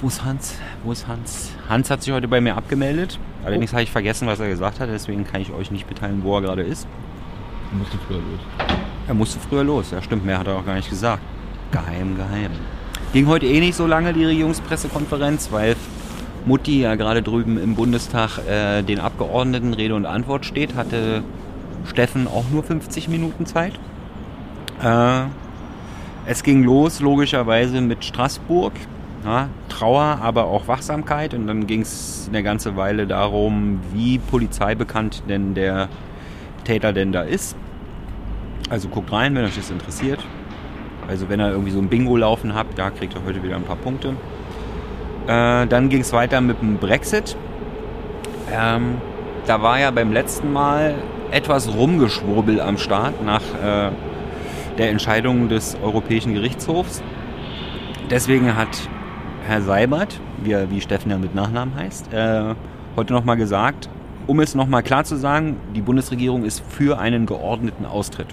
Wo ist Hans? Wo ist Hans? Hans hat sich heute bei mir abgemeldet. Allerdings Oh. habe ich vergessen, was er gesagt hat. Deswegen kann ich euch nicht mitteilen, wo er gerade ist. Du musst früher los. Er musste früher los. Ja, stimmt. Mehr hat er auch gar nicht gesagt. Geheim, geheim. Ging heute eh nicht so lange, die Regierungspressekonferenz, weil Mutti ja gerade drüben im Bundestag äh, den Abgeordneten Rede und Antwort steht. Hatte Steffen auch nur 50 Minuten Zeit. Äh, es ging los, logischerweise, mit Straßburg. Ja, Trauer, aber auch Wachsamkeit. Und dann ging es eine ganze Weile darum, wie polizeibekannt denn der Täter denn da ist. Also guckt rein, wenn euch das interessiert. Also wenn ihr irgendwie so ein Bingo laufen habt, da kriegt ihr heute wieder ein paar Punkte. Äh, dann ging es weiter mit dem Brexit. Ähm, da war ja beim letzten Mal etwas Rumgeschwurbel am Start nach äh, der Entscheidung des Europäischen Gerichtshofs. Deswegen hat Herr Seibert, wie, wie Steffen ja mit Nachnamen heißt, äh, heute nochmal gesagt, um es nochmal klar zu sagen, die Bundesregierung ist für einen geordneten Austritt.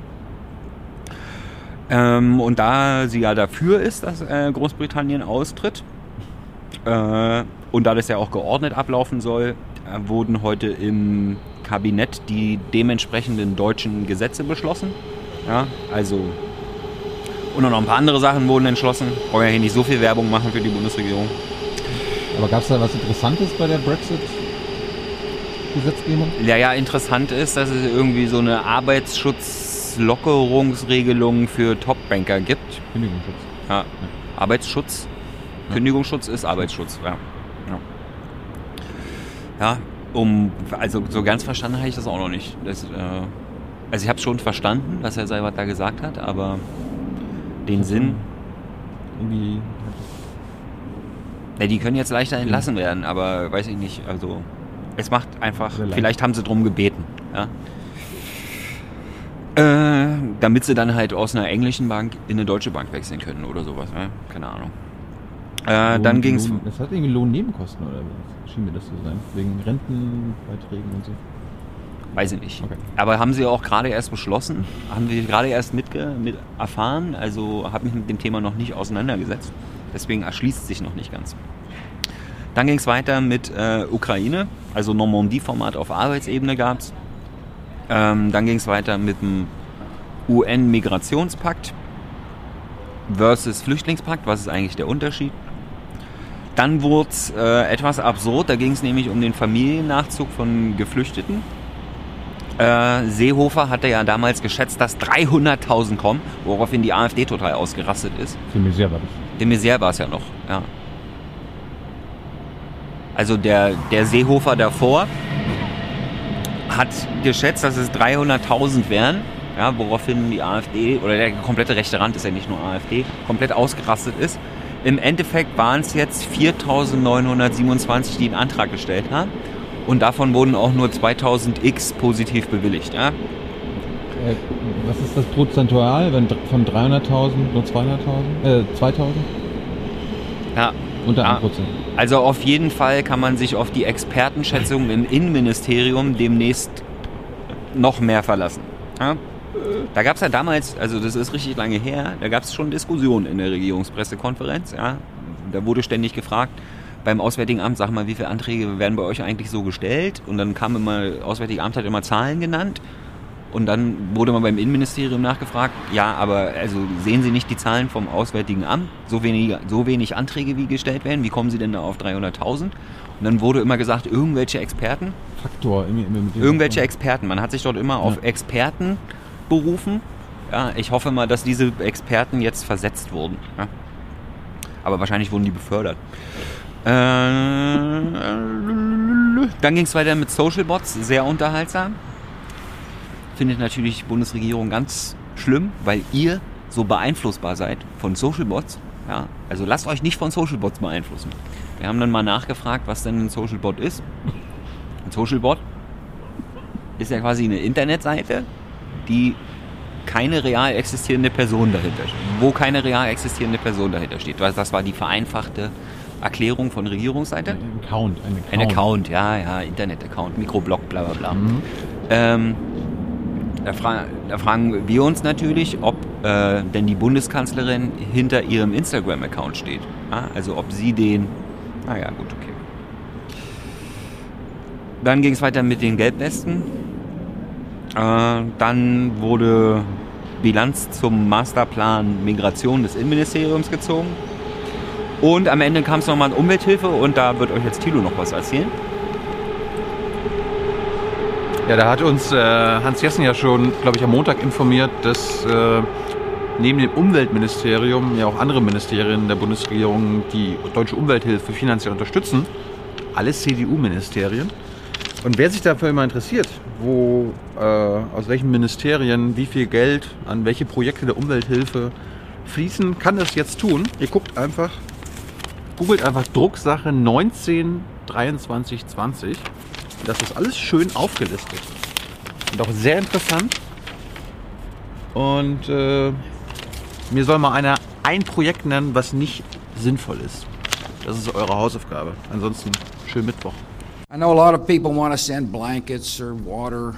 Ähm, und da sie ja dafür ist, dass äh, Großbritannien austritt, äh, und da das ja auch geordnet ablaufen soll, äh, wurden heute im Kabinett die dementsprechenden deutschen Gesetze beschlossen. Ja, also und noch ein paar andere Sachen wurden entschlossen. Wollen ja hier nicht so viel Werbung machen für die Bundesregierung. Aber gab es da was Interessantes bei der Brexit-Gesetzgebung? Ja, ja, interessant ist, dass es irgendwie so eine Arbeitsschutzlockerungsregelung für Topbanker gibt. Kündigungsschutz. Ja. Arbeitsschutz. Ja. Kündigungsschutz ist Arbeitsschutz, ja. Ja, ja um, also so ganz verstanden habe ich das auch noch nicht. Das, äh, also ich habe schon verstanden, was Herr Seibert da gesagt hat, aber den Sinn, Irgendwie. ja, die können jetzt leichter entlassen werden, aber weiß ich nicht, also es macht einfach, vielleicht haben sie drum gebeten, ja. Äh, damit sie dann halt aus einer englischen Bank in eine deutsche Bank wechseln können oder sowas, ne? keine Ahnung. Äh, Lohn- dann ging es Das hat irgendwie Lohnnebenkosten oder was? Schien mir das zu sein. Wegen Rentenbeiträgen und so. Weiß ich nicht. Okay. Aber haben sie auch gerade erst beschlossen, haben wir gerade erst mitge mit erfahren, also habe mich mit dem Thema noch nicht auseinandergesetzt. Deswegen erschließt sich noch nicht ganz. Dann ging es weiter mit äh, Ukraine, also Normandie-Format auf Arbeitsebene gab es. Ähm, dann ging es weiter mit dem UN-Migrationspakt versus Flüchtlingspakt. Was ist eigentlich der Unterschied? Dann wurde es äh, etwas absurd, da ging es nämlich um den Familiennachzug von Geflüchteten. Äh, Seehofer hatte ja damals geschätzt, dass 300.000 kommen, woraufhin die AfD total ausgerastet ist. Für mich sehr war das. De Maizière war es ja noch, ja. Also der, der Seehofer davor hat geschätzt, dass es 300.000 wären, ja, woraufhin die AfD, oder der komplette rechte Rand ist ja nicht nur AfD, komplett ausgerastet ist. Im Endeffekt waren es jetzt 4.927, die einen Antrag gestellt haben. Und davon wurden auch nur 2000 X positiv bewilligt. Ja? Äh, was ist das prozentual, wenn von 300.000 nur 200.000? Äh, 2.000? Ja, Unter Ja. 1 Prozent. Also auf jeden Fall kann man sich auf die Expertenschätzung im Innenministerium demnächst noch mehr verlassen. Ja? Da gab es ja damals, also das ist richtig lange her, da gab es schon Diskussionen in der Regierungspressekonferenz. Ja? Da wurde ständig gefragt, beim Auswärtigen Amt, sag mal, wie viele Anträge werden bei euch eigentlich so gestellt? Und dann kam immer, Auswärtige Amt hat immer Zahlen genannt. Und dann wurde man beim Innenministerium nachgefragt, ja, aber also sehen Sie nicht die Zahlen vom Auswärtigen Amt? So wenig, so wenig Anträge wie gestellt werden, wie kommen Sie denn da auf 300.000? Und dann wurde immer gesagt, irgendwelche Experten, Faktor. Immer mit dem irgendwelche Experten. Man hat sich dort immer auf Ja. Experten berufen. Ja, ich hoffe mal, dass diese Experten jetzt versetzt wurden. Ja. Aber wahrscheinlich wurden die befördert. Äh, dann ging es weiter mit Social Bots, sehr unterhaltsam. Findet natürlich die Bundesregierung ganz schlimm, weil ihr so beeinflussbar seid von Social Bots. Ja, also lasst euch nicht von Social Bots beeinflussen. Wir haben dann mal nachgefragt, was denn ein Social Bot ist. Ein Social Bot ist ja quasi eine Internetseite, die keine real existierende Person dahinter steht. Wo keine real existierende Person dahinter steht. Das das war die vereinfachte Erklärung von Regierungsseite. Ein Account. Ein Account. Ein Account, ja, ja, Internet-Account, Mikroblog, bla bla bla. Mhm. Ähm, Da, fra da, fragen wir uns natürlich, ob äh, denn die Bundeskanzlerin hinter ihrem Instagram-Account steht. Ja, also ob sie den. Naja, gut, okay. Dann ging es weiter mit den Gelbwesten. Äh, dann wurde Bilanz zum Masterplan Migration des Innenministeriums gezogen. Und am Ende kam es nochmal an Umwelthilfe und da wird euch jetzt Thilo noch was erzählen. Ja, da hat uns äh, Hans Jessen ja schon, glaube ich, am Montag informiert, dass äh, neben dem Umweltministerium ja auch andere Ministerien der Bundesregierung die deutsche Umwelthilfe finanziell unterstützen. Alles CDU-Ministerien. Und wer sich dafür immer interessiert, wo, äh, aus welchen Ministerien wie viel Geld an welche Projekte der Umwelthilfe fließen, kann das jetzt tun. Ihr guckt einfach, googelt einfach Drucksache 19 23 20. Das ist alles schön aufgelistet. Und auch sehr interessant. Und äh, mir soll mal einer ein Projekt nennen, was nicht sinnvoll ist. Das ist eure Hausaufgabe. Ansonsten schönen Mittwoch. I know a lot of people want to send blankets or water.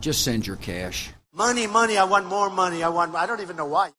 Just send your cash. Money, money, I want more money. I want I don't even know why.